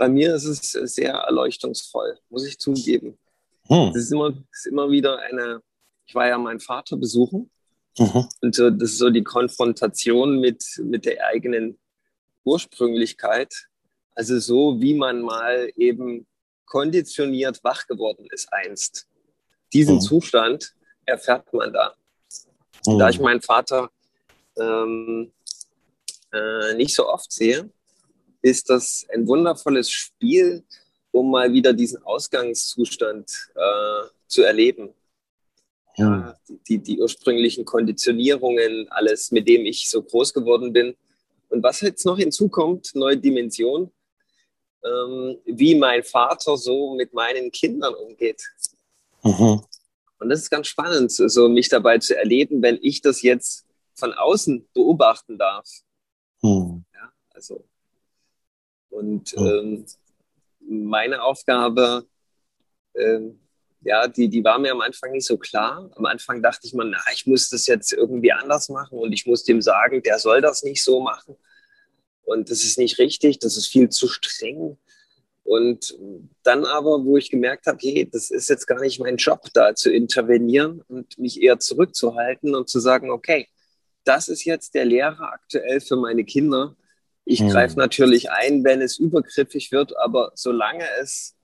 bei mir ist es sehr erleuchtungsvoll, muss ich zugeben. Hm. Das ist immer, ist immer wieder eine, ich war ja meinen Vater besuchen mhm. und so, das ist so die Konfrontation mit, mit der eigenen Ursprünglichkeit. Also so, wie man mal eben konditioniert wach geworden ist einst. Diesen mhm. Zustand erfährt man da. Mhm. Da ich meinen Vater ähm, äh, nicht so oft sehe, ist das ein wundervolles Spiel, um mal wieder diesen Ausgangszustand äh, zu erleben. Ja, die, die ursprünglichen Konditionierungen, alles, mit dem ich so groß geworden bin. Und was jetzt noch hinzukommt, neue Dimension, ähm, wie mein Vater so mit meinen Kindern umgeht. Mhm. Und das ist ganz spannend, so mich dabei zu erleben, wenn ich das jetzt von außen beobachten darf. Mhm. Ja, also und ähm, meine Aufgabe, ähm, ja, die, die war mir am Anfang nicht so klar. Am Anfang dachte ich mir, na, ich muss das jetzt irgendwie anders machen und ich muss dem sagen, der soll das nicht so machen. Und das ist nicht richtig, das ist viel zu streng. Und dann aber, wo ich gemerkt habe, hey, das ist jetzt gar nicht mein Job, da zu intervenieren und mich eher zurückzuhalten und zu sagen, okay, das ist jetzt der Lehrer aktuell für meine Kinder ich hm. greife natürlich ein, wenn es übergriffig wird, aber solange es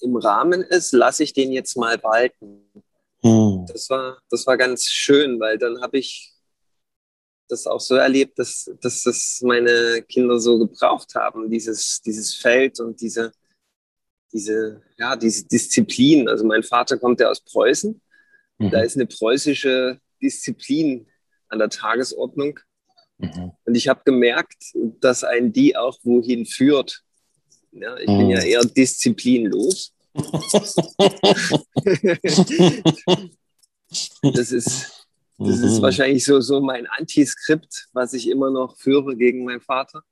im Rahmen ist, lasse ich den jetzt mal walten. Hm. Das, war, das war ganz schön, weil dann habe ich das auch so erlebt, dass, dass das meine Kinder so gebraucht haben, dieses, dieses Feld und diese, diese, ja, diese Disziplin. Also mein Vater kommt ja aus Preußen. Mhm. Da ist eine preußische Disziplin an der Tagesordnung. Mhm. Und ich habe gemerkt, dass ein die auch wohin führt. Ja, ich mhm. bin ja mhm. eher disziplinlos. das ist, das ist mhm. wahrscheinlich so, so mein Antiskript, was ich immer noch führe gegen meinen Vater.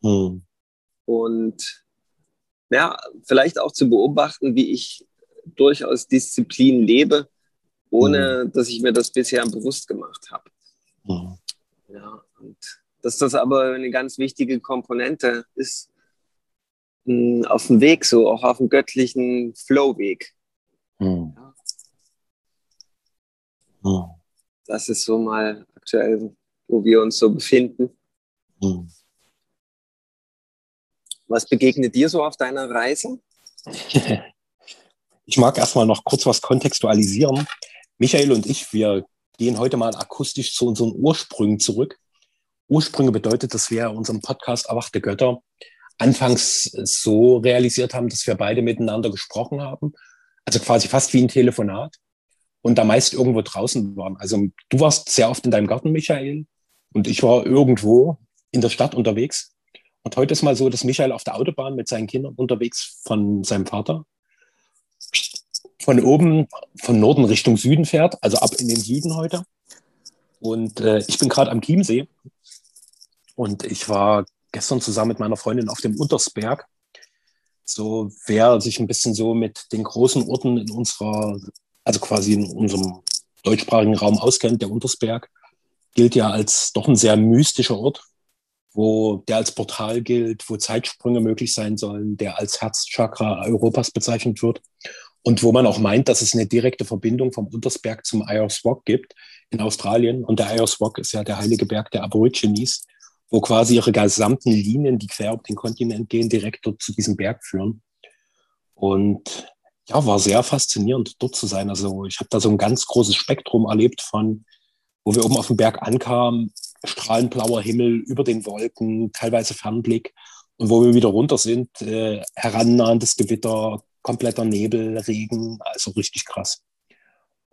Mhm. Und ja, vielleicht auch zu beobachten, wie ich durchaus Disziplin lebe, ohne mhm. dass ich mir das bisher bewusst gemacht habe. Ja, und dass das aber eine ganz wichtige Komponente ist hm, auf dem Weg, so auch auf dem göttlichen Flow-Weg. Hm. Ja. Hm. Das ist so mal aktuell, wo wir uns so befinden. Hm. Was begegnet dir so auf deiner Reise? Ich mag erstmal noch kurz was kontextualisieren. Michael und ich, wir gehen heute mal akustisch zu unseren Ursprüngen zurück. Ursprünge bedeutet, dass wir unserem Podcast Erwachte Götter anfangs so realisiert haben, dass wir beide miteinander gesprochen haben. Also quasi fast wie ein Telefonat und da meist irgendwo draußen waren. Also du warst sehr oft in deinem Garten, Michael, und ich war irgendwo in der Stadt unterwegs. Und heute ist mal so, dass Michael auf der Autobahn mit seinen Kindern unterwegs von seinem Vater von oben, von Norden Richtung Süden fährt, also ab in den Süden heute. Und äh, ich bin gerade am Chiemsee und ich war gestern zusammen mit meiner Freundin auf dem Untersberg. So, wer sich ein bisschen so mit den großen Orten in unserer, also quasi in unserem deutschsprachigen Raum auskennt, der Untersberg gilt ja als doch ein sehr mystischer Ort, wo der als Portal gilt, wo Zeitsprünge möglich sein sollen, der als Herzchakra Europas bezeichnet wird und wo man auch meint, dass es eine direkte Verbindung vom Untersberg zum Ayers Rock gibt in Australien. Und der Ayers Rock ist ja der heilige Berg der Aborigines, wo quasi ihre gesamten Linien, die quer auf den Kontinent gehen, direkt dort zu diesem Berg führen. Und ja, war sehr faszinierend, dort zu sein. Also ich habe da so ein ganz großes Spektrum erlebt von, wo wir oben auf dem Berg ankamen, strahlend blauer Himmel über den Wolken, teilweise Fernblick. Und wo wir wieder runter sind, äh, herannahendes Gewitter, kompletter Nebel, Regen, also richtig krass.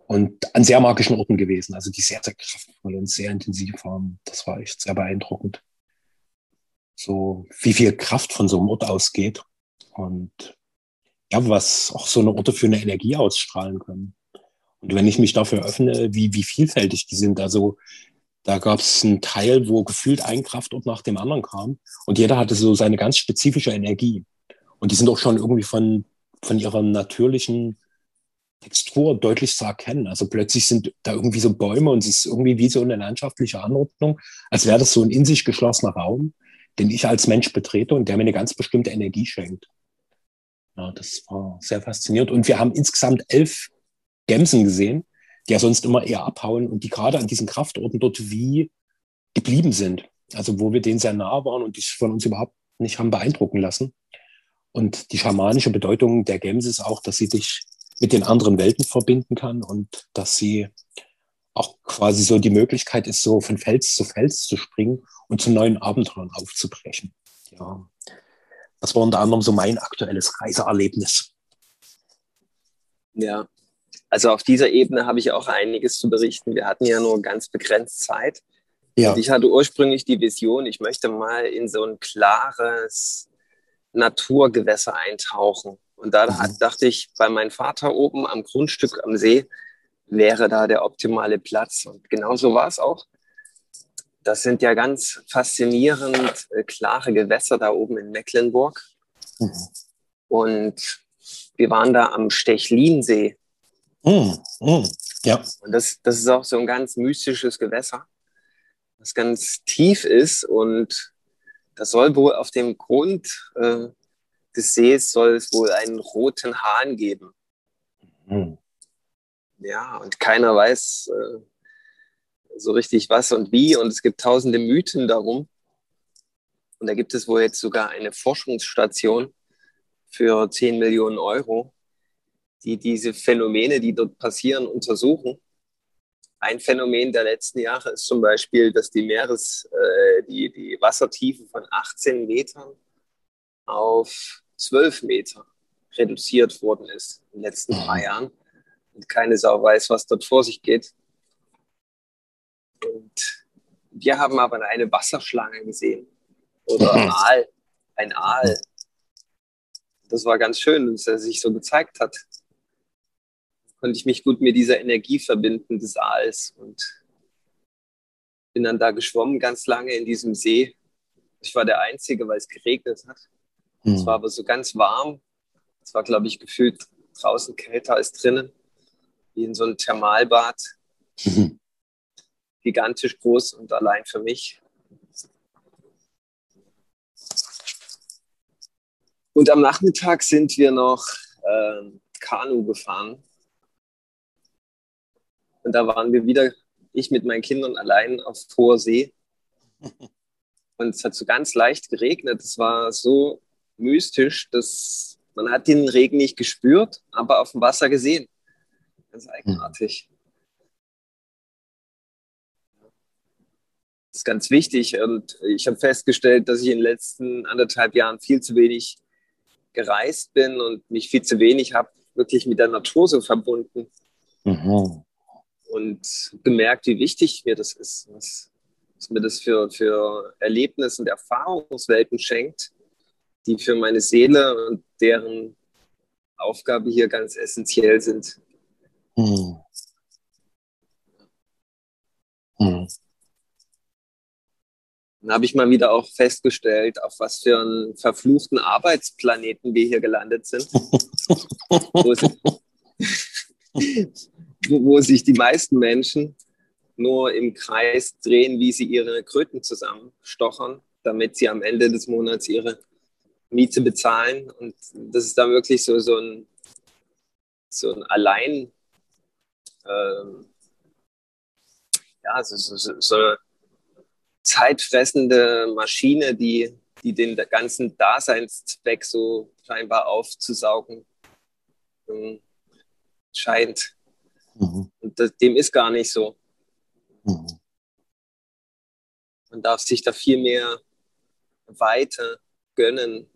Und an sehr magischen Orten gewesen, also die sehr, sehr kraftvoll und sehr intensiv waren. Das war echt sehr beeindruckend. So, wie viel Kraft von so einem Ort ausgeht und ja, was auch so eine Orte für eine Energie ausstrahlen können. Und wenn ich mich dafür öffne, wie, wie vielfältig die sind, also da gab es einen Teil, wo gefühlt ein Kraftort nach dem anderen kam und jeder hatte so seine ganz spezifische Energie. Und die sind auch schon irgendwie von, von ihrer natürlichen Textur deutlich zu erkennen. Also plötzlich sind da irgendwie so Bäume und es ist irgendwie wie so eine landschaftliche Anordnung, als wäre das so ein in sich geschlossener Raum, den ich als Mensch betrete und der mir eine ganz bestimmte Energie schenkt. Ja, das war sehr faszinierend. Und wir haben insgesamt elf Gämsen gesehen, die ja sonst immer eher abhauen und die gerade an diesen Kraftorten dort wie geblieben sind. Also wo wir denen sehr nah waren und die von uns überhaupt nicht haben beeindrucken lassen. Und die schamanische Bedeutung der Gämse ist auch, dass sie dich mit den anderen Welten verbinden kann und dass sie auch quasi so die Möglichkeit ist, so von Fels zu Fels zu springen und zu neuen Abenteuern aufzubrechen. Ja, das war unter anderem so mein aktuelles Reiseerlebnis. Ja, also auf dieser Ebene habe ich auch einiges zu berichten. Wir hatten ja nur ganz begrenzt Zeit. Ja. Und ich hatte ursprünglich die Vision, ich möchte mal in so ein klares Naturgewässer eintauchen. Und da mhm. dachte ich, bei meinem Vater oben am Grundstück am See wäre da der optimale Platz. Und genau so war es auch. Das sind ja ganz faszinierend äh, klare Gewässer da oben in Mecklenburg. Mhm. Und wir waren da am Stechlinsee. Mhm. Mhm. Ja. Und das, das ist auch so ein ganz mystisches Gewässer, das ganz tief ist. Und das soll wohl auf dem Grund äh, des Sees soll es wohl einen roten Hahn geben. Mhm. Ja, und keiner weiß, äh, so richtig was und wie. Und es gibt tausende Mythen darum. Und da gibt es wohl jetzt sogar eine Forschungsstation für 10 Millionen Euro, die diese Phänomene, die dort passieren, untersuchen. Ein Phänomen der letzten Jahre ist zum Beispiel, dass die Meeres, äh, die, die Wassertiefe von 18 Metern auf 12 Meter reduziert worden ist in den letzten drei Jahren. Und keine Sau weiß, was dort vor sich geht. Und wir haben aber eine Wasserschlange gesehen. Oder ein Aal. Ein Aal. Das war ganz schön, dass er sich so gezeigt hat. Konnte ich mich gut mit dieser Energie verbinden des Aals und bin dann da geschwommen ganz lange in diesem See. Ich war der Einzige, weil es geregnet hat. Mhm. Es war aber so ganz warm. Es war, glaube ich, gefühlt draußen kälter als drinnen, wie in so einem Thermalbad. Mhm gigantisch groß und allein für mich. Und am Nachmittag sind wir noch äh, Kanu gefahren. Und da waren wir wieder, ich mit meinen Kindern allein auf hoher See. Und es hat so ganz leicht geregnet. Es war so mystisch, dass man hat den Regen nicht gespürt, aber auf dem Wasser gesehen. Ganz eigenartig. Das ist ganz wichtig. Und ich habe festgestellt, dass ich in den letzten anderthalb Jahren viel zu wenig gereist bin und mich viel zu wenig habe wirklich mit der Natur so verbunden. Mhm. Und gemerkt, wie wichtig mir das ist, was, was mir das für, für Erlebnisse und Erfahrungswelten schenkt, die für meine Seele und deren Aufgabe hier ganz essentiell sind. Mhm. Mhm. Dann habe ich mal wieder auch festgestellt, auf was für einen verfluchten Arbeitsplaneten wir hier gelandet sind. wo, es, wo sich die meisten Menschen nur im Kreis drehen, wie sie ihre Kröten zusammenstochern, damit sie am Ende des Monats ihre Miete bezahlen. Und das ist dann wirklich so, so ein, so ein Allein, ähm, ja, so, so, so zeitfressende Maschine, die, die den ganzen Daseinszweck so scheinbar aufzusaugen ähm, scheint. Mhm. Und das, dem ist gar nicht so. Mhm. Man darf sich da viel mehr Weite gönnen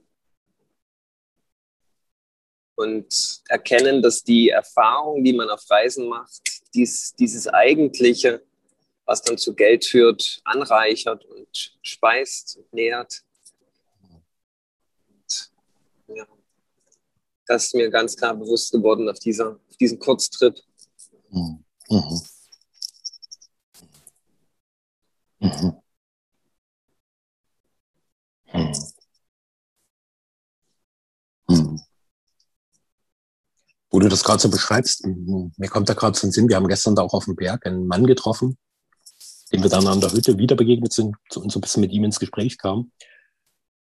und erkennen, dass die Erfahrung, die man auf Reisen macht, dies, dieses Eigentliche, was dann zu Geld führt, anreichert und speist und nährt. Und, ja, das ist mir ganz klar bewusst geworden auf, dieser, auf diesem Kurztrip. Mhm. Mhm. Mhm. Wo du das gerade so beschreibst, mir kommt da gerade so ein Sinn, wir haben gestern da auch auf dem Berg einen Mann getroffen, dem wir dann an der Hütte wieder begegnet sind und so ein bisschen mit ihm ins Gespräch kamen.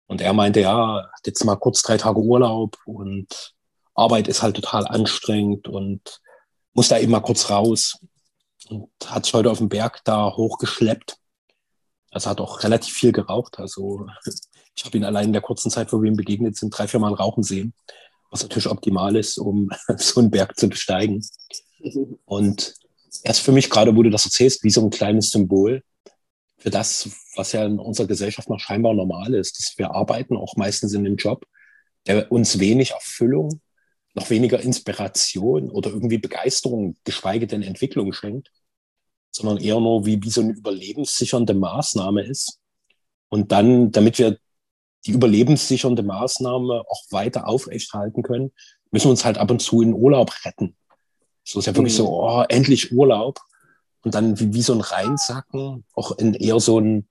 Und er meinte, ja, jetzt mal kurz drei Tage Urlaub und Arbeit ist halt total anstrengend und muss da eben mal kurz raus. Und hat sich heute auf dem Berg da hochgeschleppt. Also hat auch relativ viel geraucht. Also ich habe ihn allein in der kurzen Zeit, wo wir ihm begegnet sind, drei, vier Mal rauchen sehen. Was natürlich optimal ist, um so einen Berg zu besteigen. Und erst für mich gerade, wo du das erzählst, wie so ein kleines Symbol für das, was ja in unserer Gesellschaft noch scheinbar normal ist, dass wir arbeiten auch meistens in einem Job, der uns wenig Erfüllung, noch weniger Inspiration oder irgendwie Begeisterung, geschweige denn Entwicklung schenkt, sondern eher nur wie, wie so eine überlebenssichernde Maßnahme ist. Und dann, damit wir die überlebenssichernde Maßnahme auch weiter aufrechthalten können, müssen wir uns halt ab und zu in Urlaub retten. So ist ja wirklich mhm. so, oh, endlich Urlaub. Und dann wie, wie so ein Reinsacken, auch in eher so ein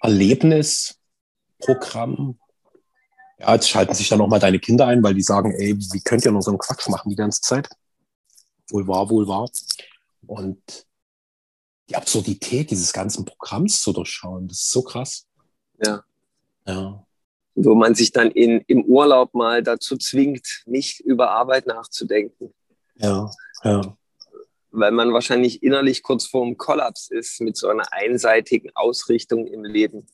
Erlebnisprogramm. Ja, jetzt schalten sich dann noch mal deine Kinder ein, weil die sagen, ey, wie könnt ihr nur so einen Quatsch machen die ganze Zeit? Wohl wahr, wohl wahr. Und die Absurdität dieses ganzen Programms zu durchschauen, das ist so krass. Ja. Ja. Wo man sich dann in, im Urlaub mal dazu zwingt, nicht über Arbeit nachzudenken. Ja, ja. Weil man wahrscheinlich innerlich kurz vor dem Kollaps ist mit so einer einseitigen Ausrichtung im Leben.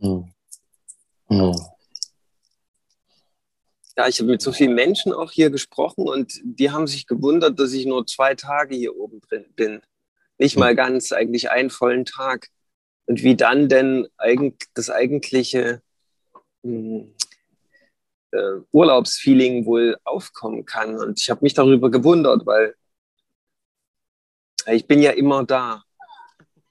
Hm. Hm. Ja, ich habe mit so vielen Menschen auch hier gesprochen und die haben sich gewundert, dass ich nur zwei Tage hier oben drin bin. Nicht mal ganz, eigentlich einen vollen Tag. Und wie dann denn das eigentliche hm, äh, Urlaubsfeeling wohl aufkommen kann. Und ich habe mich darüber gewundert, weil ich bin ja immer da.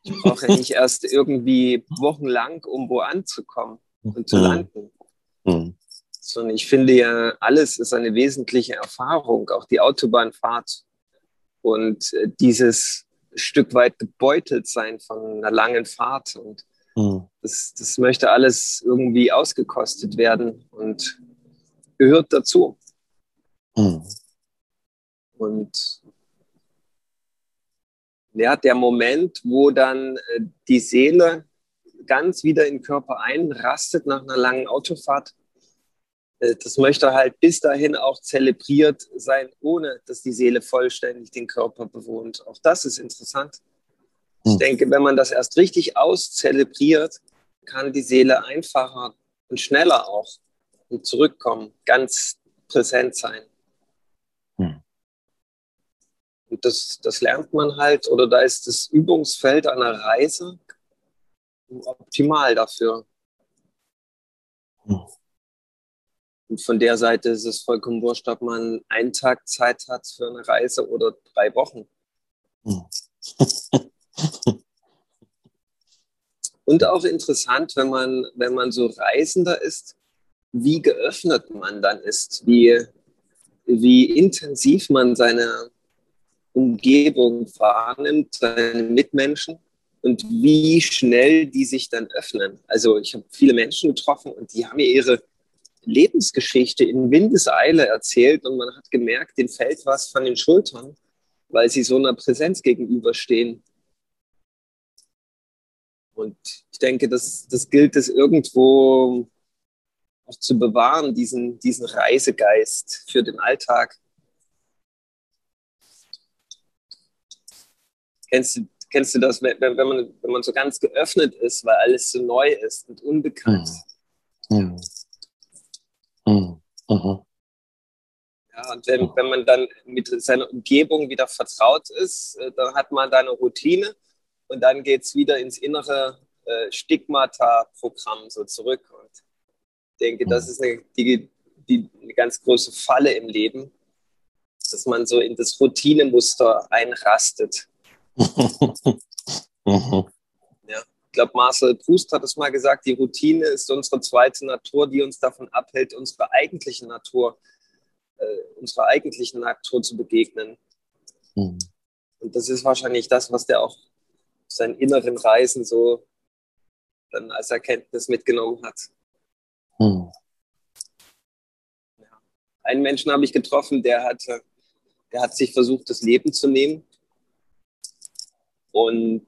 Ich brauche ja nicht erst irgendwie wochenlang, um wo anzukommen und zu mhm. landen. Mhm. Sondern ich finde ja, alles ist eine wesentliche Erfahrung, auch die Autobahnfahrt und äh, dieses Stück weit gebeutelt sein von einer langen Fahrt. Und mhm. das, das möchte alles irgendwie ausgekostet werden. Und gehört dazu. Mhm. Und ja, der Moment, wo dann äh, die Seele ganz wieder in den Körper einrastet nach einer langen Autofahrt, das möchte halt bis dahin auch zelebriert sein, ohne dass die Seele vollständig den Körper bewohnt. Auch das ist interessant. Ich hm. denke, wenn man das erst richtig auszelebriert, kann die Seele einfacher und schneller auch und zurückkommen, ganz präsent sein. Hm. Und das, das lernt man halt, oder da ist das Übungsfeld einer Reise optimal dafür. Hm. Und von der Seite ist es vollkommen wurscht, ob man einen Tag Zeit hat für eine Reise oder drei Wochen. Hm. Und auch interessant, wenn man, wenn man so Reisender ist, wie geöffnet man dann ist, wie, wie intensiv man seine Umgebung wahrnimmt, seine Mitmenschen und wie schnell die sich dann öffnen. Also ich habe viele Menschen getroffen und die haben mir ihre Lebensgeschichte in Windeseile erzählt und man hat gemerkt, denen fällt was von den Schultern, weil sie so einer Präsenz gegenüberstehen. Und ich denke, das, das gilt es irgendwo auch zu bewahren, diesen, diesen Reisegeist für den Alltag. Kennst du, kennst du das, wenn, wenn, man, wenn man so ganz geöffnet ist, weil alles so neu ist und unbekannt? Mhm. Mhm. Mhm. Ja, und wenn, wenn man dann mit seiner Umgebung wieder vertraut ist, äh, dann hat man da eine Routine und dann geht es wieder ins innere äh, Stigmata-Programm so zurück. Und denke, das ist eine, die, die, eine ganz große Falle im Leben, dass man so in das Routinemuster einrastet. ja. Ich glaube, Marcel Proust hat es mal gesagt, die Routine ist unsere zweite Natur, die uns davon abhält, unserer eigentlichen Natur, äh, unserer eigentlichen Natur zu begegnen. Mhm. Und das ist wahrscheinlich das, was der auch seinen inneren Reisen so dann als Erkenntnis mitgenommen hat. Hm. Ja. Einen Menschen habe ich getroffen, der hatte, der hat sich versucht, das Leben zu nehmen. Und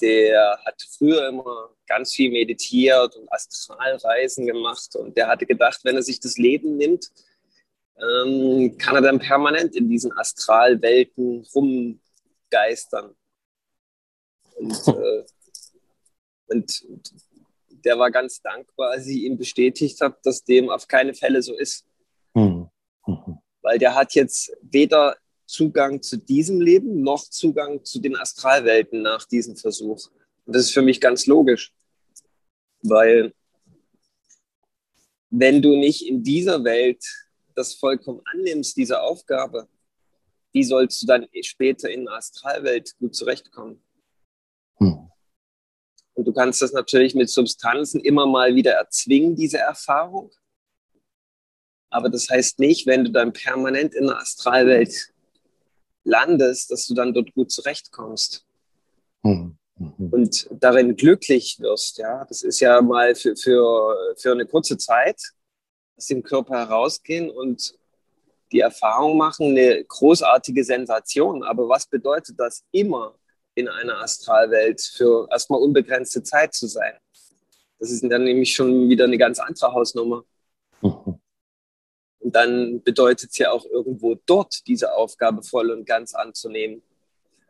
der hat früher immer ganz viel meditiert und Astralreisen gemacht und der hatte gedacht, wenn er sich das Leben nimmt, ähm, kann er dann permanent in diesen Astralwelten rumgeistern. Und, äh, und der war ganz dankbar, als ich ihm bestätigt habe, dass dem auf keine Fälle so ist. Mhm. Mhm. Weil der hat jetzt weder Zugang zu diesem Leben noch Zugang zu den Astralwelten nach diesem Versuch. Und das ist für mich ganz logisch, weil wenn du nicht in dieser Welt das vollkommen annimmst, diese Aufgabe, wie sollst du dann später in der Astralwelt gut zurechtkommen? Hm. Und du kannst das natürlich mit Substanzen immer mal wieder erzwingen, diese Erfahrung. Aber das heißt nicht, wenn du dann permanent in der Astralwelt landest, dass du dann dort gut zurechtkommst. Mhm. Und darin glücklich wirst, ja. Das ist ja mal für, für, für eine kurze Zeit aus dem Körper herausgehen und die Erfahrung machen, eine großartige Sensation. Aber was bedeutet das, immer in einer Astralwelt für erstmal unbegrenzte Zeit zu sein? Das ist dann nämlich schon wieder eine ganz andere Hausnummer. Mhm. Und dann bedeutet es ja auch irgendwo dort diese Aufgabe voll und ganz anzunehmen.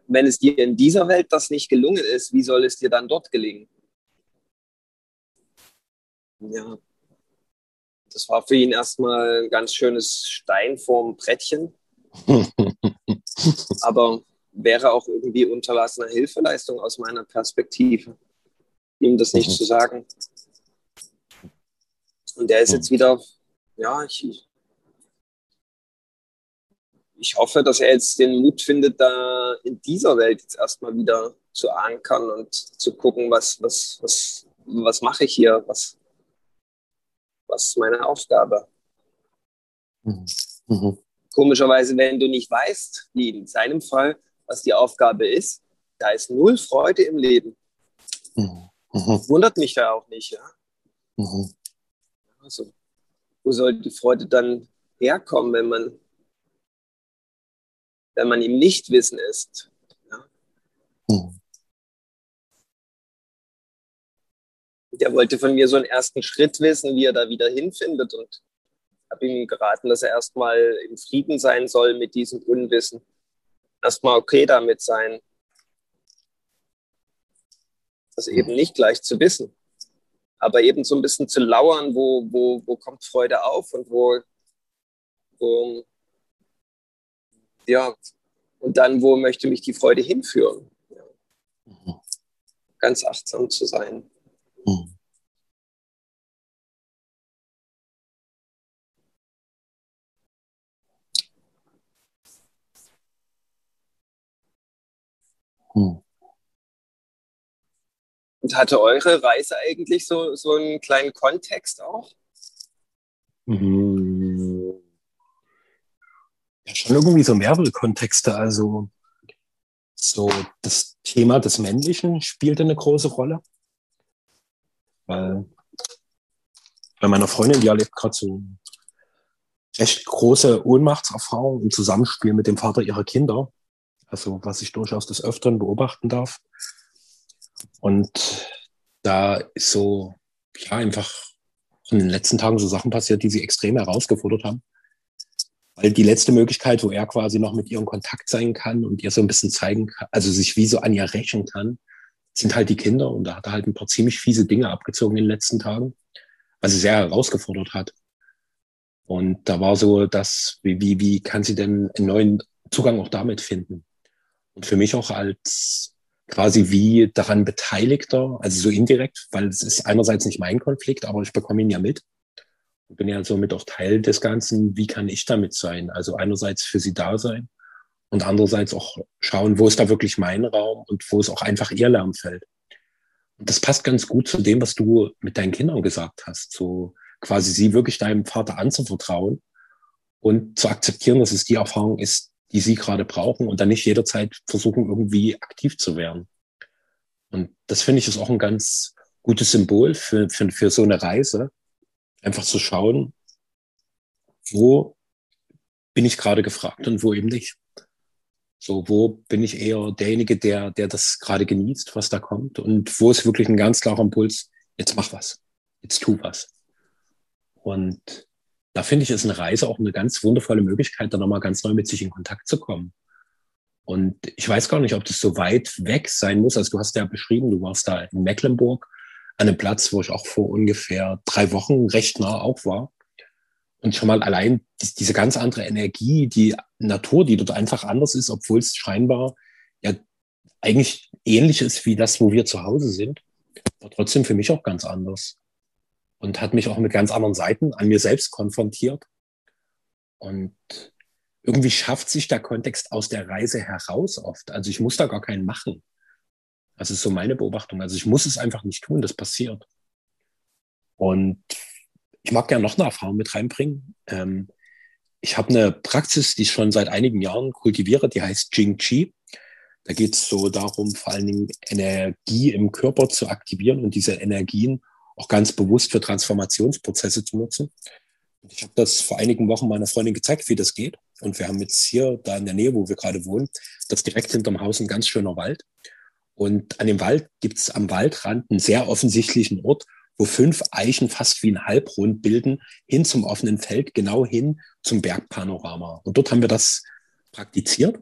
Wenn es dir in dieser Welt das nicht gelungen ist, wie soll es dir dann dort gelingen? Ja, das war für ihn erstmal ein ganz schönes Stein vorm Brettchen. Aber wäre auch irgendwie unterlassene Hilfeleistung aus meiner Perspektive, ihm das nicht mhm. zu sagen. Und der ist jetzt wieder, ja, ich, ich hoffe, dass er jetzt den Mut findet, da in dieser Welt jetzt erstmal wieder zu ankern und zu gucken, was, was, was, was mache ich hier, was, was ist meine Aufgabe. Mhm. Mhm. Komischerweise, wenn du nicht weißt, wie in seinem Fall, was die Aufgabe ist, da ist null Freude im Leben. Mhm. mhm. Wundert mich da auch nicht, ja. Mhm. Also, wo soll die Freude dann herkommen, wenn man wenn man ihm nicht Wissen ist. Der wollte von mir so einen ersten Schritt wissen, wie er da wieder hinfindet und habe ihm geraten, dass er erstmal im Frieden sein soll mit diesem Unwissen. Erstmal okay damit sein. Das eben nicht gleich zu wissen, aber eben so ein bisschen zu lauern, wo, wo, wo kommt Freude auf und wo, wo ja, und dann, wo möchte mich die Freude hinführen? Ja. Mhm. Ganz achtsam zu sein. Mhm. Mhm. Und hatte eure Reise eigentlich so, so einen kleinen Kontext auch? Mhm ja, schon irgendwie so mehrere Kontexte. Also so das Thema des Männlichen spielte eine große Rolle. Weil bei meiner Freundin, die erlebt gerade so recht große Ohnmachtserfahrung im Zusammenspiel mit dem Vater ihrer Kinder. Also was ich durchaus des Öfteren beobachten darf. Und da ist so, ja, einfach in den letzten Tagen so Sachen passiert, die sie extrem herausgefordert haben. Weil die letzte Möglichkeit, wo er quasi noch mit ihr in Kontakt sein kann und ihr so ein bisschen zeigen kann, also sich wie so an ihr rächen kann, sind halt die Kinder. Und da hat er halt ein paar ziemlich fiese Dinge abgezogen in den letzten Tagen, was sie sehr herausgefordert hat. Und da war so das, wie, wie, wie kann sie denn einen neuen Zugang auch damit finden? Und für mich auch als quasi wie daran Beteiligter, also so indirekt, weil es ist einerseits nicht mein Konflikt, aber ich bekomme ihn ja mit bin ja somit auch Teil des Ganzen. Wie kann ich damit sein? Also einerseits für sie da sein und andererseits auch schauen, wo ist da wirklich mein Raum und wo ist auch einfach ihr Lernfeld. Und das passt ganz gut zu dem, was du mit deinen Kindern gesagt hast. So quasi sie wirklich deinem Vater anzuvertrauen und zu akzeptieren, dass es die Erfahrung ist, die sie gerade brauchen und dann nicht jederzeit versuchen, irgendwie aktiv zu werden. Und das finde ich ist auch ein ganz gutes Symbol für, für, für so eine Reise, einfach zu schauen, wo bin ich gerade gefragt und wo eben nicht. So, wo bin ich eher derjenige, der, der das gerade genießt, was da kommt? Und wo ist wirklich ein ganz klarer Impuls, jetzt mach was, jetzt tu was. Und da finde ich, ist eine Reise auch eine ganz wundervolle Möglichkeit, da nochmal ganz neu mit sich in Kontakt zu kommen. Und ich weiß gar nicht, ob das so weit weg sein muss. Also du hast ja beschrieben, du warst da in Mecklenburg an einem Platz, wo ich auch vor ungefähr drei Wochen recht nah auch war. Und schon mal allein diese ganz andere Energie, die Natur, die dort einfach anders ist, obwohl es scheinbar ja eigentlich ähnlich ist wie das, wo wir zu Hause sind, war trotzdem für mich auch ganz anders. Und hat mich auch mit ganz anderen Seiten an mir selbst konfrontiert. Und irgendwie schafft sich der Kontext aus der Reise heraus oft. Also ich muss da gar keinen machen. Das ist so meine Beobachtung. Also ich muss es einfach nicht tun, das passiert. Und ich mag gerne noch eine Erfahrung mit reinbringen. Ähm, ich habe eine Praxis, die ich schon seit einigen Jahren kultiviere, die heißt Jing Chi. Da geht es so darum, vor allen Dingen Energie im Körper zu aktivieren und diese Energien auch ganz bewusst für Transformationsprozesse zu nutzen. Ich habe das vor einigen Wochen meiner Freundin gezeigt, wie das geht. Und wir haben jetzt hier, da in der Nähe, wo wir gerade wohnen, das direkt hinterm Haus ein ganz schöner Wald. Und an dem Wald gibt es am Waldrand einen sehr offensichtlichen Ort, wo fünf Eichen fast wie ein Halbrund bilden, hin zum offenen Feld, genau hin zum Bergpanorama. Und dort haben wir das praktiziert.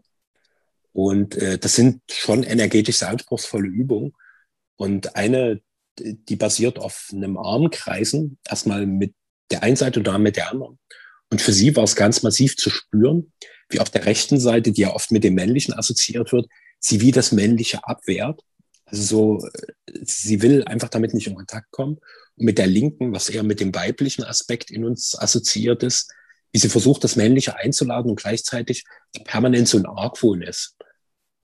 Und äh, das sind schon energetisch sehr anspruchsvolle Übungen. Und eine, die basiert auf einem Armkreisen, erstmal mit der einen Seite und dann mit der anderen. Und für sie war es ganz massiv zu spüren, wie auf der rechten Seite, die ja oft mit dem Männlichen assoziiert wird, sie wie das Männliche abwehrt. So, sie will einfach damit nicht in Kontakt kommen. Und mit der Linken, was eher mit dem weiblichen Aspekt in uns assoziiert ist, wie sie versucht, das Männliche einzuladen und gleichzeitig permanent so ein Argwohn ist.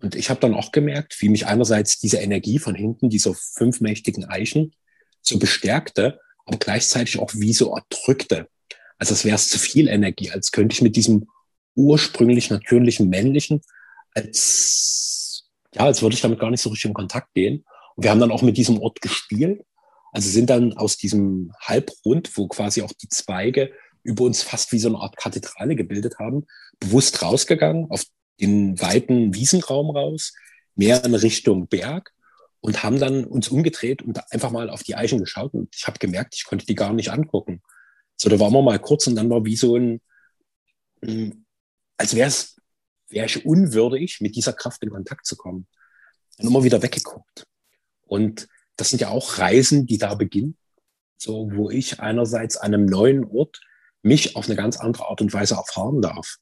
Und ich habe dann auch gemerkt, wie mich einerseits diese Energie von hinten, dieser fünf mächtigen Eichen, so bestärkte aber gleichzeitig auch wie so erdrückte. Also es wäre zu viel Energie, als könnte ich mit diesem ursprünglich natürlichen männlichen, als, ja, als würde ich damit gar nicht so richtig in Kontakt gehen. Und wir haben dann auch mit diesem Ort gespielt. Also sind dann aus diesem Halbrund, wo quasi auch die Zweige über uns fast wie so eine Art Kathedrale gebildet haben, bewusst rausgegangen, auf den weiten Wiesenraum raus, mehr in Richtung Berg und haben dann uns umgedreht und einfach mal auf die Eichen geschaut und ich habe gemerkt, ich konnte die gar nicht angucken. So, da waren wir mal kurz und dann war wie so ein, hm, als wäre es, wäre ich unwürdig, mit dieser Kraft in Kontakt zu kommen. Dann immer wieder weggeguckt. Und das sind ja auch Reisen, die da beginnen, so, wo ich einerseits an einem neuen Ort mich auf eine ganz andere Art und Weise erfahren darf.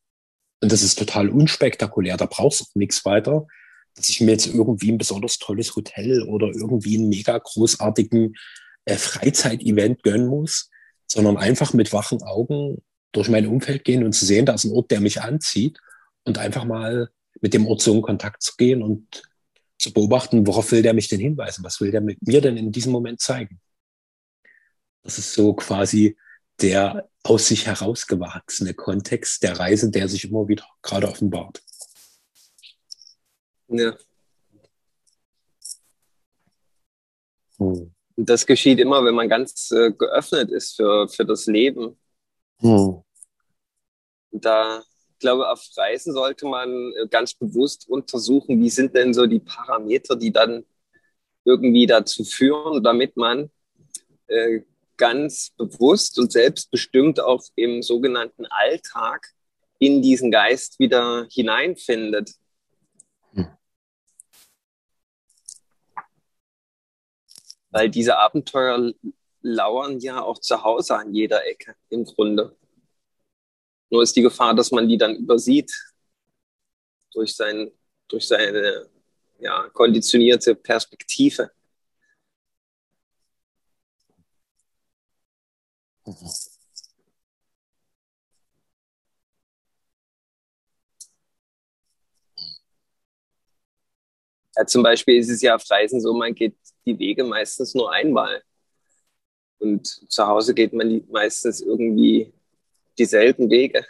Und das ist total unspektakulär, da brauchst du nichts weiter dass ich mir jetzt irgendwie ein besonders tolles Hotel oder irgendwie einen mega großartigen äh, Freizeitevent gönnen muss, sondern einfach mit wachen Augen durch mein Umfeld gehen und zu sehen, da ist ein Ort, der mich anzieht und einfach mal mit dem Ort so in Kontakt zu gehen und zu beobachten, worauf will der mich denn hinweisen? Was will der mit mir denn in diesem Moment zeigen? Das ist so quasi der aus sich herausgewachsene Kontext der Reise, der sich immer wieder gerade offenbart. Ja. Hm. Das geschieht immer, wenn man ganz äh, geöffnet ist für, für das Leben. Hm. Da, ich glaube, auf Reisen sollte man äh, ganz bewusst untersuchen, wie sind denn so die Parameter, die dann irgendwie dazu führen, damit man äh, ganz bewusst und selbstbestimmt auch im sogenannten Alltag in diesen Geist wieder hineinfindet. Weil diese Abenteuer lauern ja auch zu Hause an jeder Ecke im Grunde. Nur ist die Gefahr, dass man die dann übersieht durch, sein, durch seine ja, konditionierte Perspektive. Ja, zum Beispiel ist es ja auf Reisen so, man geht die Wege meistens nur einmal. Und zu Hause geht man meistens irgendwie dieselben Wege,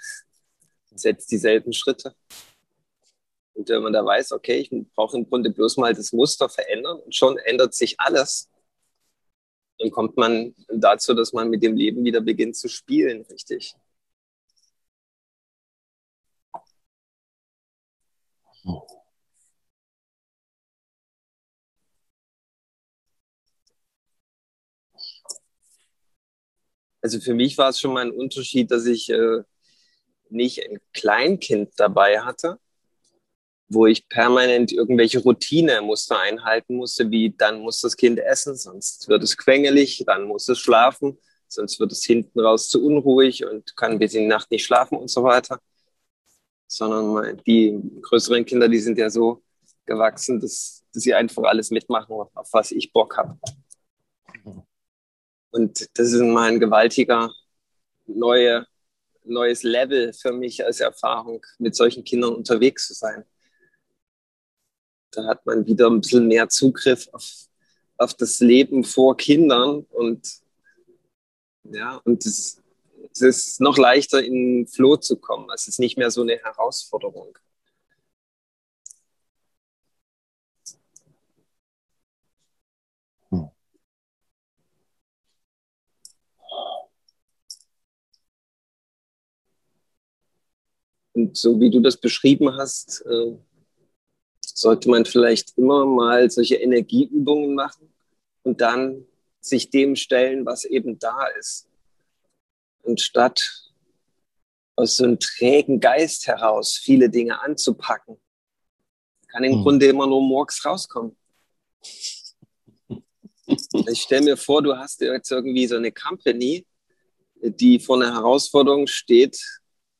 setzt dieselben Schritte. Und wenn man da weiß, okay, ich brauche im Grunde bloß mal das Muster verändern und schon ändert sich alles, dann kommt man dazu, dass man mit dem Leben wieder beginnt zu spielen, richtig. Also für mich war es schon mal ein Unterschied, dass ich äh, nicht ein Kleinkind dabei hatte, wo ich permanent irgendwelche Routinemuster einhalten musste, wie dann muss das Kind essen, sonst wird es quengelig, dann muss es schlafen, sonst wird es hinten raus zu unruhig und kann bis in die Nacht nicht schlafen und so weiter. Sondern die größeren Kinder, die sind ja so gewachsen, dass, dass sie einfach alles mitmachen, auf was ich Bock habe. Und das ist mal ein gewaltiger neue, neues Level für mich als Erfahrung, mit solchen Kindern unterwegs zu sein. Da hat man wieder ein bisschen mehr Zugriff auf, auf das Leben vor Kindern und ja, und es, es ist noch leichter in den Flow zu kommen. Es ist nicht mehr so eine Herausforderung. Und so wie du das beschrieben hast, äh, sollte man vielleicht immer mal solche Energieübungen machen und dann sich dem stellen, was eben da ist. Und statt aus so einem trägen Geist heraus viele Dinge anzupacken, kann im hm. Grunde immer nur morgens rauskommen. Ich stelle mir vor, du hast jetzt irgendwie so eine Company, die vor einer Herausforderung steht,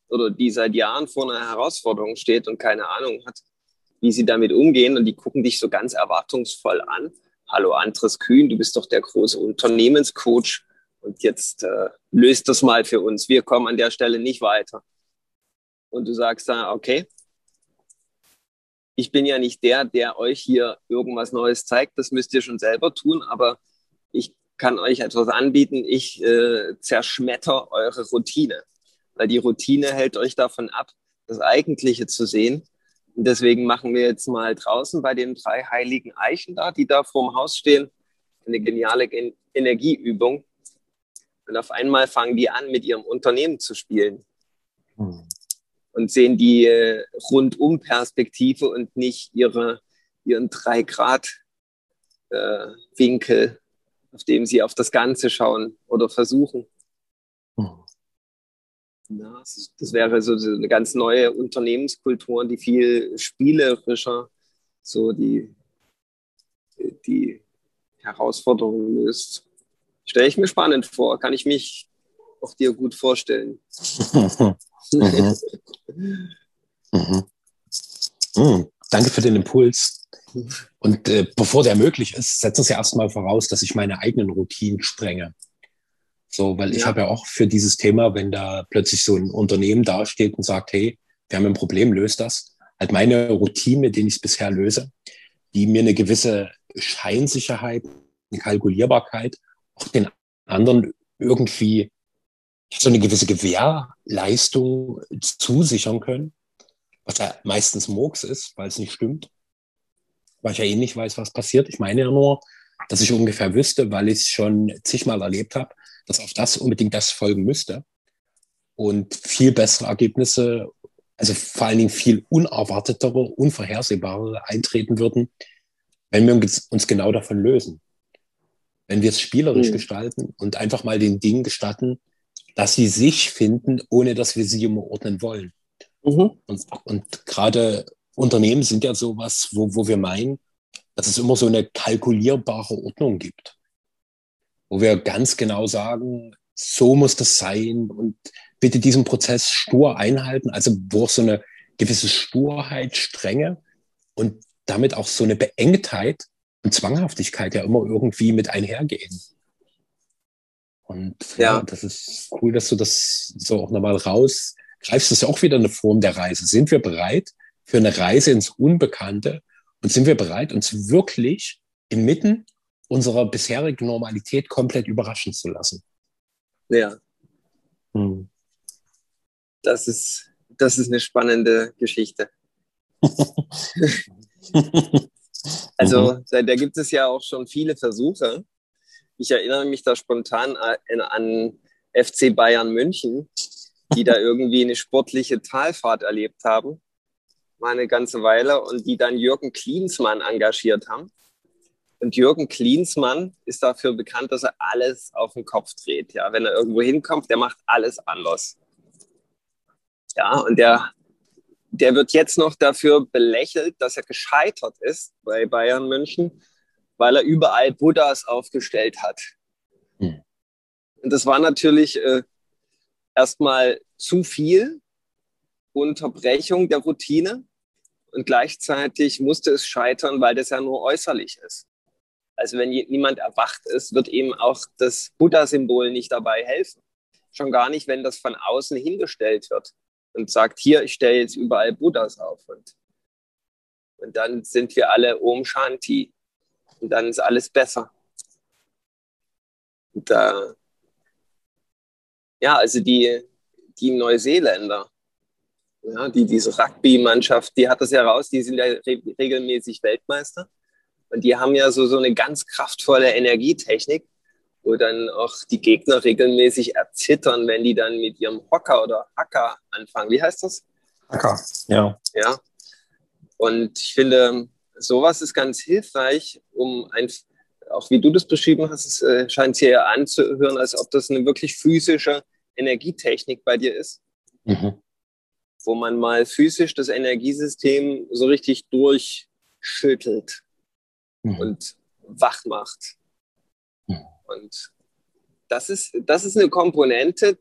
oder die seit Jahren vor einer Herausforderung steht und keine Ahnung hat, wie sie damit umgehen und die gucken dich so ganz erwartungsvoll an. Hallo Andres Kühn, du bist doch der große Unternehmenscoach und jetzt äh, löst das mal für uns. Wir kommen an der Stelle nicht weiter. Und du sagst dann, okay, ich bin ja nicht der, der euch hier irgendwas Neues zeigt, das müsst ihr schon selber tun, aber ich kann euch etwas anbieten, ich äh, zerschmetter eure Routine weil die Routine hält euch davon ab, das Eigentliche zu sehen. Und deswegen machen wir jetzt mal draußen bei den drei heiligen Eichen da, die da vorm Haus stehen, eine geniale Gen Energieübung. Und auf einmal fangen die an, mit ihrem Unternehmen zu spielen. Hm. Und sehen die äh, Rundum-Perspektive und nicht ihre, ihren drei Grad äh, Winkel, auf dem sie auf das Ganze schauen oder versuchen. Ja, das wäre so eine ganz neue Unternehmenskultur, die viel spielerischer so die, die Herausforderungen löst. Stelle ich mir spannend vor, kann ich mich auch dir gut vorstellen. mhm. Mhm. Mhm. Danke für den Impuls. Und äh, bevor der möglich ist, setzt es ja erstmal voraus, dass ich meine eigenen Routinen sprenge. So, weil ich habe ja auch für dieses Thema, wenn da plötzlich so ein Unternehmen dasteht und sagt, hey, wir haben ein Problem, löst das. Halt meine Routine, mit denen ich es bisher löse, die mir eine gewisse Scheinsicherheit, eine Kalkulierbarkeit, auch den anderen irgendwie so eine gewisse Gewährleistung zusichern können, was ja meistens Murks ist, weil es nicht stimmt, weil ich ja eh nicht weiß, was passiert. Ich meine ja nur, dass ich ungefähr wüsste, weil ich es schon zigmal erlebt habe, dass auf das unbedingt das folgen müsste und viel bessere Ergebnisse, also vor allen Dingen viel unerwartetere, unvorhersehbare eintreten würden, wenn wir uns genau davon lösen. Wenn wir es spielerisch mhm. gestalten und einfach mal den Dingen gestatten, dass sie sich finden, ohne dass wir sie umordnen wollen. Mhm. Und, und gerade Unternehmen sind ja sowas, wo, wo wir meinen, dass es immer so eine kalkulierbare Ordnung gibt wo wir ganz genau sagen, so muss das sein und bitte diesen Prozess stur einhalten. Also wo auch so eine gewisse Sturheit, Strenge und damit auch so eine Beengtheit und Zwanghaftigkeit ja immer irgendwie mit einhergehen. Und ja, ja das ist cool, dass du das so auch nochmal rausgreifst. Das ist ja auch wieder eine Form der Reise. Sind wir bereit für eine Reise ins Unbekannte und sind wir bereit, uns wirklich inmitten unserer bisherigen Normalität komplett überraschen zu lassen. Ja. Hm. Das, ist, das ist eine spannende Geschichte. also, mhm. da, gibt es ja auch schon viele Versuche. Ich erinnere mich da spontan an, an FC Bayern München, die da irgendwie eine sportliche Talfahrt erlebt haben mal eine ganze Weile und die dann Jürgen Klinsmann engagiert haben. Und Jürgen Klinsmann ist dafür bekannt, dass er alles auf den Kopf dreht. Ja, wenn er irgendwo hinkommt, der macht alles anders. Ja, und der, der wird jetzt noch dafür belächelt, dass er gescheitert ist bei Bayern München, weil er überall Buddhas aufgestellt hat. Hm. Und das war natürlich äh, erstmal zu viel Unterbrechung der Routine und gleichzeitig musste es scheitern, weil das ja nur äußerlich ist. Also wenn niemand erwacht ist, wird ihm auch das Buddha-Symbol nicht dabei helfen. Schon gar nicht, wenn das von außen hingestellt wird und sagt, hier, ich stelle jetzt überall Buddhas auf. Und, und dann sind wir alle Om Shanti. Und dann ist alles besser. Und, äh, ja, also die, die Neuseeländer, ja, die, diese Rugby-Mannschaft, die hat das ja raus, die sind ja re regelmäßig Weltmeister. Und die haben ja so, so eine ganz kraftvolle Energietechnik, wo dann auch die Gegner regelmäßig erzittern, wenn die dann mit ihrem Hocker oder Hacker anfangen. Wie heißt das? Hacker, ja. Ja. Und ich finde, sowas ist ganz hilfreich, um ein, auch wie du das beschrieben hast, es äh, scheint sich ja anzuhören, als ob das eine wirklich physische Energietechnik bei dir ist. Mhm. Wo man mal physisch das Energiesystem so richtig durchschüttelt mhm. und wach macht. Mhm. Und das ist, das ist eine Komponente,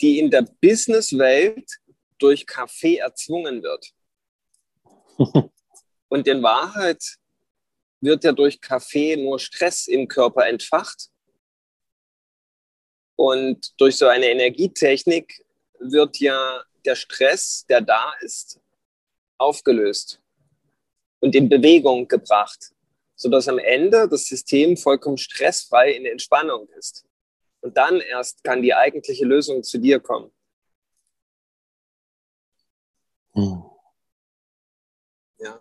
die in der Businesswelt durch Kaffee erzwungen wird. und in Wahrheit wird ja durch Kaffee nur Stress im Körper entfacht. Und durch so eine Energietechnik wird ja der Stress, der da ist, aufgelöst und in Bewegung gebracht, sodass am Ende das System vollkommen stressfrei in Entspannung ist. Und dann erst kann die eigentliche Lösung zu dir kommen. Hm. Ja.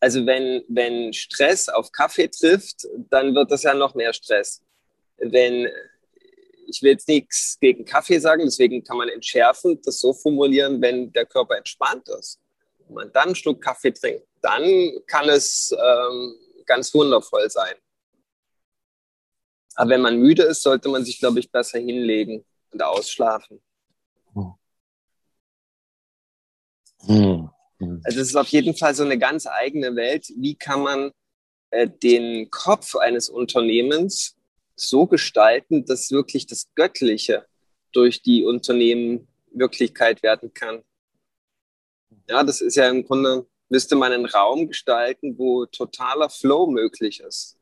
Also wenn, wenn Stress auf Kaffee trifft, dann wird das ja noch mehr Stress. Wenn ich will jetzt nichts gegen Kaffee sagen, deswegen kann man entschärfen, das so formulieren, wenn der Körper entspannt ist und man dann einen Schluck Kaffee trinkt, dann kann es ähm, ganz wundervoll sein. Aber wenn man müde ist, sollte man sich, glaube ich, besser hinlegen und ausschlafen. Hm. Also es ist auf jeden Fall so eine ganz eigene Welt. Wie kann man äh, den Kopf eines Unternehmens so gestalten, dass wirklich das Göttliche durch die Unternehmen Wirklichkeit werden kann? Ja, das ist ja im Grunde, müsste man einen Raum gestalten, wo totaler Flow möglich ist.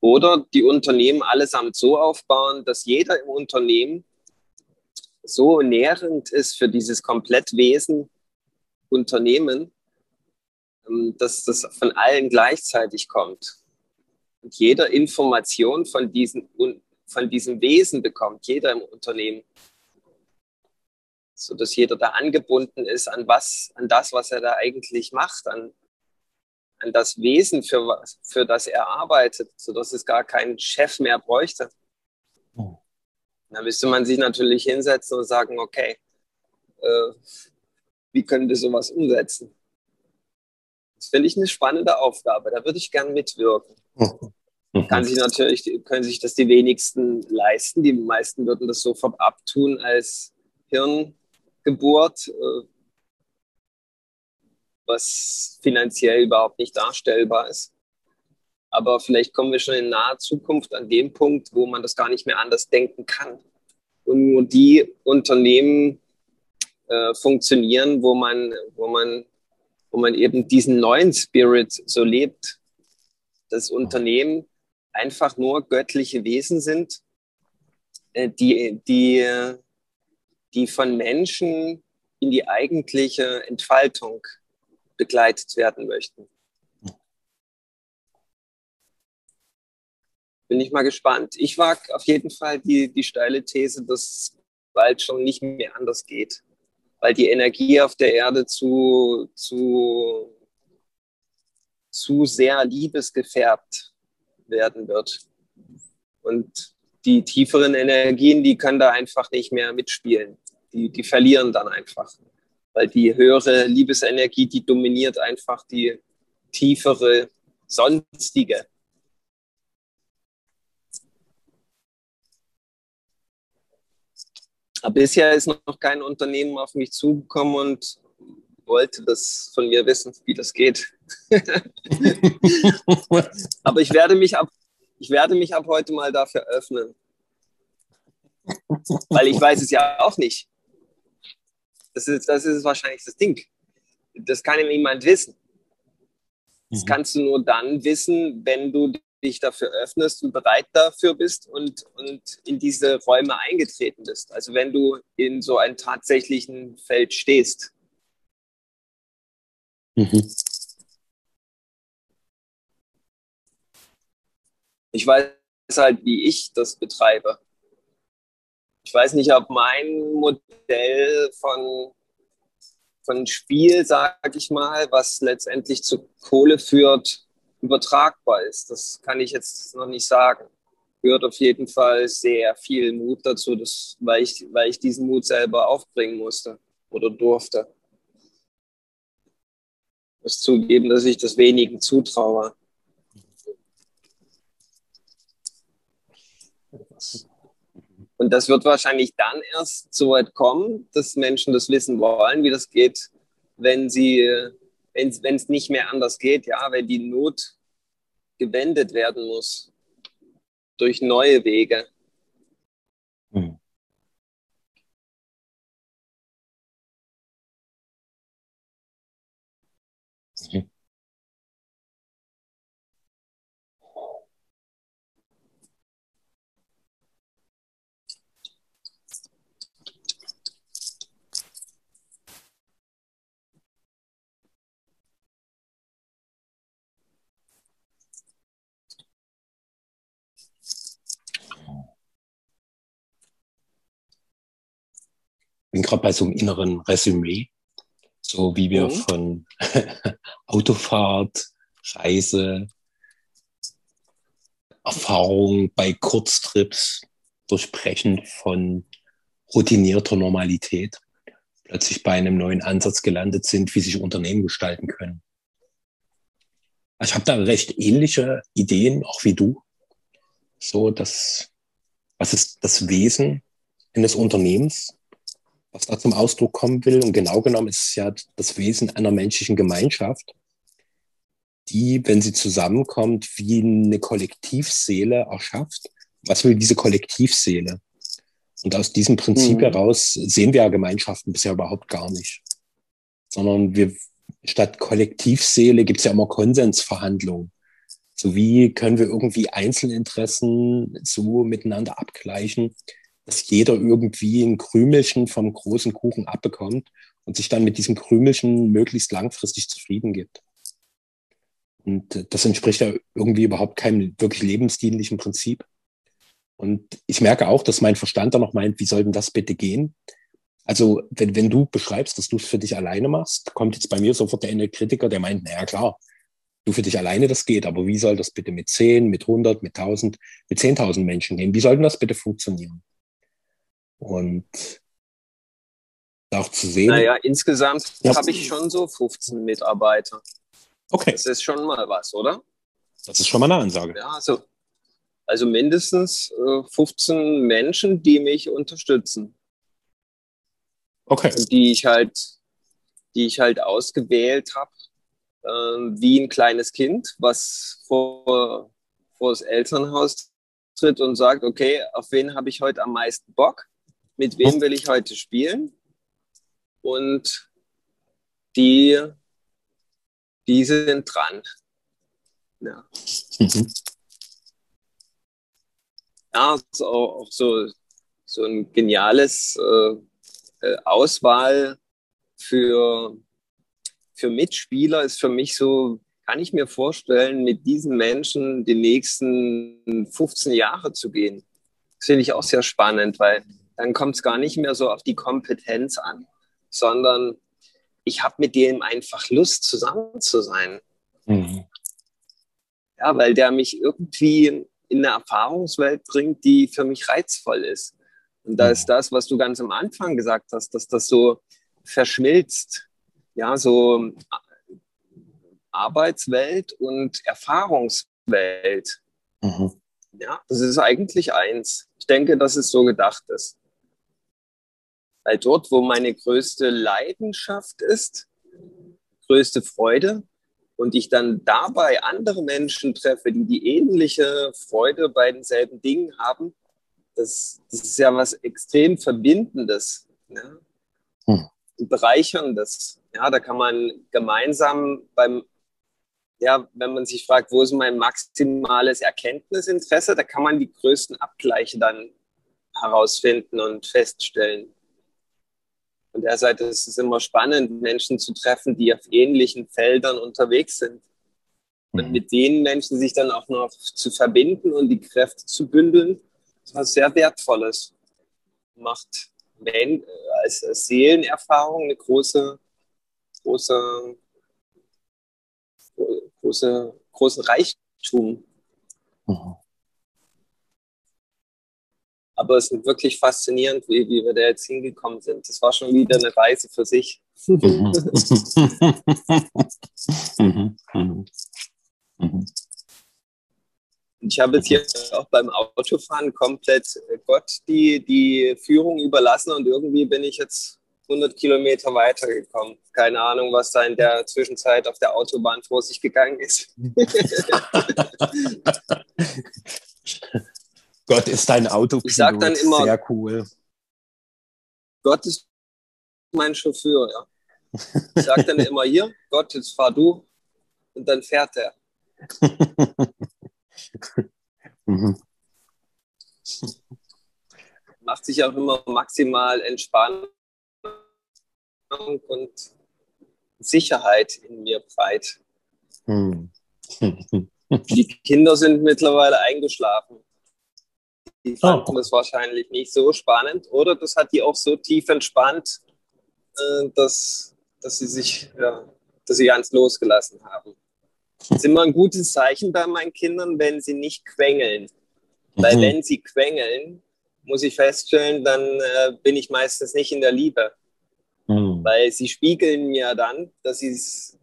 Oder die Unternehmen allesamt so aufbauen, dass jeder im Unternehmen so nährend ist für dieses Komplettwesen Unternehmen, ähm, dass das von allen gleichzeitig kommt. Und jeder Information von, diesen, von diesem Wesen bekommt, jeder im Unternehmen so dass jeder da angebunden ist an was, an das, was er da eigentlich macht, an, an das Wesen, für, was, für das er arbeitet, so dass es gar keinen Chef mehr bräuchte. Oh. Da müsste man sich natürlich hinsetzen und sagen, okay, äh, wie können wir sowas umsetzen? Das finde ich eine spannende Aufgabe. Da würde ich gern mitwirken. Mhm. Kann sich natürlich, können sich das die wenigsten leisten. Die meisten würden das so abtun als Hirn, Geburt, äh, was finanziell überhaupt nicht darstellbar ist. Aber vielleicht kommen wir schon in naher Zukunft an dem Punkt, wo man das gar nicht mehr anders denken kann. Und nur die Unternehmen äh, funktionieren, wo man, wo, man, wo man eben diesen neuen Spirit so lebt. Das Unternehmen einfach nur göttliche Wesen sind, äh, die, die die von Menschen in die eigentliche Entfaltung begleitet werden möchten. Bin ich mal gespannt. Ich wage auf jeden Fall die, die steile These, dass es bald schon nicht mehr anders geht, weil die Energie auf der Erde zu, zu, zu sehr liebesgefärbt werden wird. Und die tieferen Energien, die können da einfach nicht mehr mitspielen. Die, die verlieren dann einfach. Weil die höhere Liebesenergie, die dominiert einfach die tiefere, sonstige. Aber bisher ist noch kein Unternehmen auf mich zugekommen und wollte das von mir wissen, wie das geht. Aber ich werde mich ab, ich werde mich ab heute mal dafür öffnen. Weil ich weiß es ja auch nicht. Das ist, das ist wahrscheinlich das Ding. Das kann niemand wissen. Das mhm. kannst du nur dann wissen, wenn du dich dafür öffnest und bereit dafür bist und, und in diese Räume eingetreten bist. Also wenn du in so einem tatsächlichen Feld stehst. Mhm. Ich weiß halt, wie ich das betreibe. Ich weiß nicht, ob mein Modell von, von Spiel, sage ich mal, was letztendlich zu Kohle führt, übertragbar ist. Das kann ich jetzt noch nicht sagen. Gehört auf jeden Fall sehr viel Mut dazu, dass, weil, ich, weil ich diesen Mut selber aufbringen musste oder durfte. Ich muss zugeben, dass ich das wenigen zutraue. Und das wird wahrscheinlich dann erst so weit kommen, dass Menschen das wissen wollen, wie das geht, wenn sie wenn es nicht mehr anders geht, ja, wenn die Not gewendet werden muss durch neue Wege. Bin gerade bei so einem inneren Resümee, so wie wir mhm. von Autofahrt, Reise, Erfahrung bei Kurztrips durchbrechen von routinierter Normalität plötzlich bei einem neuen Ansatz gelandet sind, wie sich Unternehmen gestalten können. Also ich habe da recht ähnliche Ideen, auch wie du. So, dass, was ist das Wesen eines Unternehmens? Was da zum Ausdruck kommen will. Und genau genommen ist es ja das Wesen einer menschlichen Gemeinschaft, die, wenn sie zusammenkommt, wie eine Kollektivseele erschafft. Was will diese Kollektivseele? Und aus diesem Prinzip mhm. heraus sehen wir ja Gemeinschaften bisher überhaupt gar nicht. Sondern wir, statt Kollektivseele gibt es ja immer Konsensverhandlungen. So wie können wir irgendwie Einzelinteressen so miteinander abgleichen, dass jeder irgendwie ein Krümelchen vom großen Kuchen abbekommt und sich dann mit diesem Krümelchen möglichst langfristig zufrieden gibt. Und äh, das entspricht ja irgendwie überhaupt keinem wirklich lebensdienlichen Prinzip. Und ich merke auch, dass mein Verstand dann noch meint, wie soll denn das bitte gehen? Also, wenn, wenn du beschreibst, dass du es für dich alleine machst, kommt jetzt bei mir sofort der innere Kritiker, der meint, naja, klar, du für dich alleine, das geht, aber wie soll das bitte mit 10, mit 100, mit 1000, mit 10.000 Menschen gehen? Wie soll denn das bitte funktionieren? Und auch zu sehen. Naja, insgesamt habe ich schon so 15 Mitarbeiter. Okay. Das ist schon mal was, oder? Das ist schon mal eine Ansage. Ja, also, also mindestens äh, 15 Menschen, die mich unterstützen. Okay. Die ich halt, die ich halt ausgewählt habe, äh, wie ein kleines Kind, was vor, vor das Elternhaus tritt und sagt, okay, auf wen habe ich heute am meisten Bock? Mit wem will ich heute spielen? Und die, die sind dran. Ja. Mhm. Ja, ist auch, auch so, so ein geniales äh, äh, Auswahl für, für Mitspieler ist für mich so, kann ich mir vorstellen, mit diesen Menschen die nächsten 15 Jahre zu gehen. Das finde ich auch sehr spannend, weil dann kommt es gar nicht mehr so auf die Kompetenz an, sondern ich habe mit dem einfach Lust, zusammen zu sein. Mhm. Ja, weil der mich irgendwie in eine Erfahrungswelt bringt, die für mich reizvoll ist. Und da ist das, was du ganz am Anfang gesagt hast, dass das so verschmilzt. Ja, so äh, Arbeitswelt und Erfahrungswelt. Mhm. Ja, das ist eigentlich eins. Ich denke, dass es so gedacht ist. Weil dort, wo meine größte Leidenschaft ist, größte Freude, und ich dann dabei andere Menschen treffe, die die ähnliche Freude bei denselben Dingen haben, das, das ist ja was extrem Verbindendes, ne? hm. Bereicherndes. Ja, da kann man gemeinsam beim, ja, wenn man sich fragt, wo ist mein maximales Erkenntnisinteresse, da kann man die größten Abgleiche dann herausfinden und feststellen. Von der Seite ist es immer spannend, Menschen zu treffen, die auf ähnlichen Feldern unterwegs sind. Und mhm. mit den Menschen sich dann auch noch zu verbinden und die Kräfte zu bündeln, ist was sehr Wertvolles. Macht als Seelenerfahrung eine große, große, große, großen Reichtum. Mhm. Aber es ist wirklich faszinierend, wie, wie wir da jetzt hingekommen sind. Das war schon wieder eine Reise für sich. Mhm. mhm. Mhm. Mhm. Ich habe jetzt hier auch beim Autofahren komplett Gott die, die Führung überlassen und irgendwie bin ich jetzt 100 Kilometer weitergekommen. Keine Ahnung, was da in der Zwischenzeit auf der Autobahn vor sich gegangen ist. Gott ist dein Auto. Ich sage dann immer, sehr cool. Gott ist mein Chauffeur, ja. Ich sage dann immer hier, Gott, jetzt fahr du. Und dann fährt er. mhm. Macht sich auch immer maximal Entspannung und Sicherheit in mir breit. Mhm. Die Kinder sind mittlerweile eingeschlafen. Die fanden oh. das wahrscheinlich nicht so spannend oder das hat die auch so tief entspannt, äh, dass, dass sie sich, ja, dass sie ganz losgelassen haben. Das ist immer ein gutes Zeichen bei meinen Kindern, wenn sie nicht quengeln. Mhm. Weil wenn sie quengeln, muss ich feststellen, dann äh, bin ich meistens nicht in der Liebe. Mhm. Weil sie spiegeln mir dann, dass sie es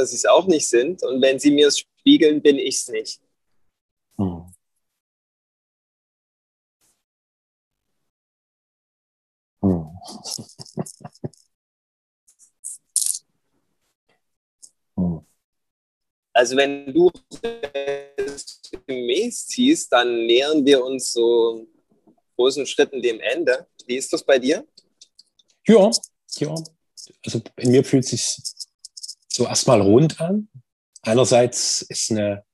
dass auch nicht sind. Und wenn sie mir es spiegeln, bin ich es nicht. Also wenn du gemäß ziehst, dann nähern wir uns so großen Schritten dem Ende. Wie ist das bei dir? Ja, ja. Also bei mir fühlt es sich so erstmal rund an. Einerseits ist eine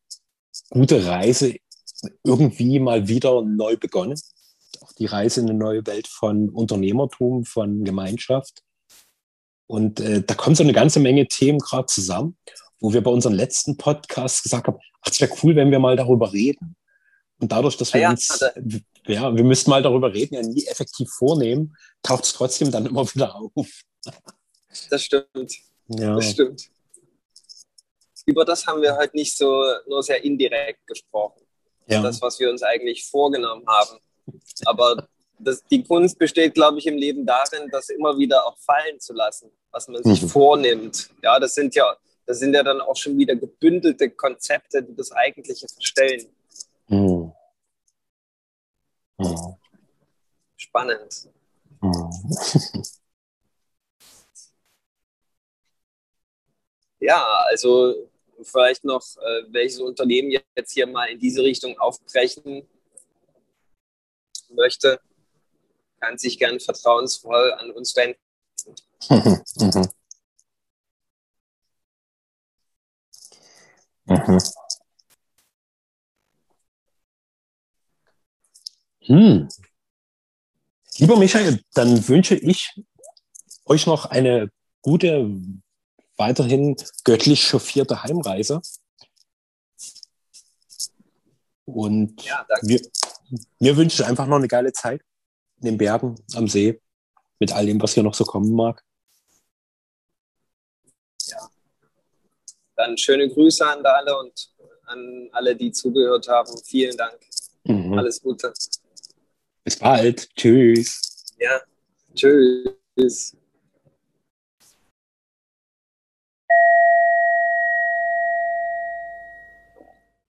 gute Reise irgendwie mal wieder neu begonnen die Reise in eine neue Welt von Unternehmertum, von Gemeinschaft. Und äh, da kommt so eine ganze Menge Themen gerade zusammen, wo wir bei unserem letzten Podcast gesagt haben, ach, es wäre cool, wenn wir mal darüber reden. Und dadurch, dass wir ja, uns, ja, wir müssten mal darüber reden, ja nie effektiv vornehmen, taucht es trotzdem dann immer wieder auf. Das stimmt. Ja. Das stimmt. Über das haben wir halt nicht so nur sehr indirekt gesprochen. Ja. Das, was wir uns eigentlich vorgenommen haben. Aber das, die Kunst besteht, glaube ich, im Leben darin, das immer wieder auch fallen zu lassen, was man sich mhm. vornimmt. Ja, das sind ja, das sind ja dann auch schon wieder gebündelte Konzepte, die das Eigentliche verstellen. Mhm. Mhm. Spannend. Mhm. ja, also vielleicht noch, äh, welches Unternehmen jetzt hier mal in diese Richtung aufbrechen möchte, kann sich gern vertrauensvoll an uns wenden. mhm. Mhm. Hm. Lieber Michael, dann wünsche ich euch noch eine gute, weiterhin göttlich chauffierte Heimreise. Und ja, wir, mir wünsche ich einfach noch eine geile Zeit in den Bergen, am See, mit all dem, was hier noch so kommen mag. Ja. Dann schöne Grüße an alle und an alle, die zugehört haben. Vielen Dank. Mhm. Alles Gute. Bis bald. Tschüss. Ja, tschüss.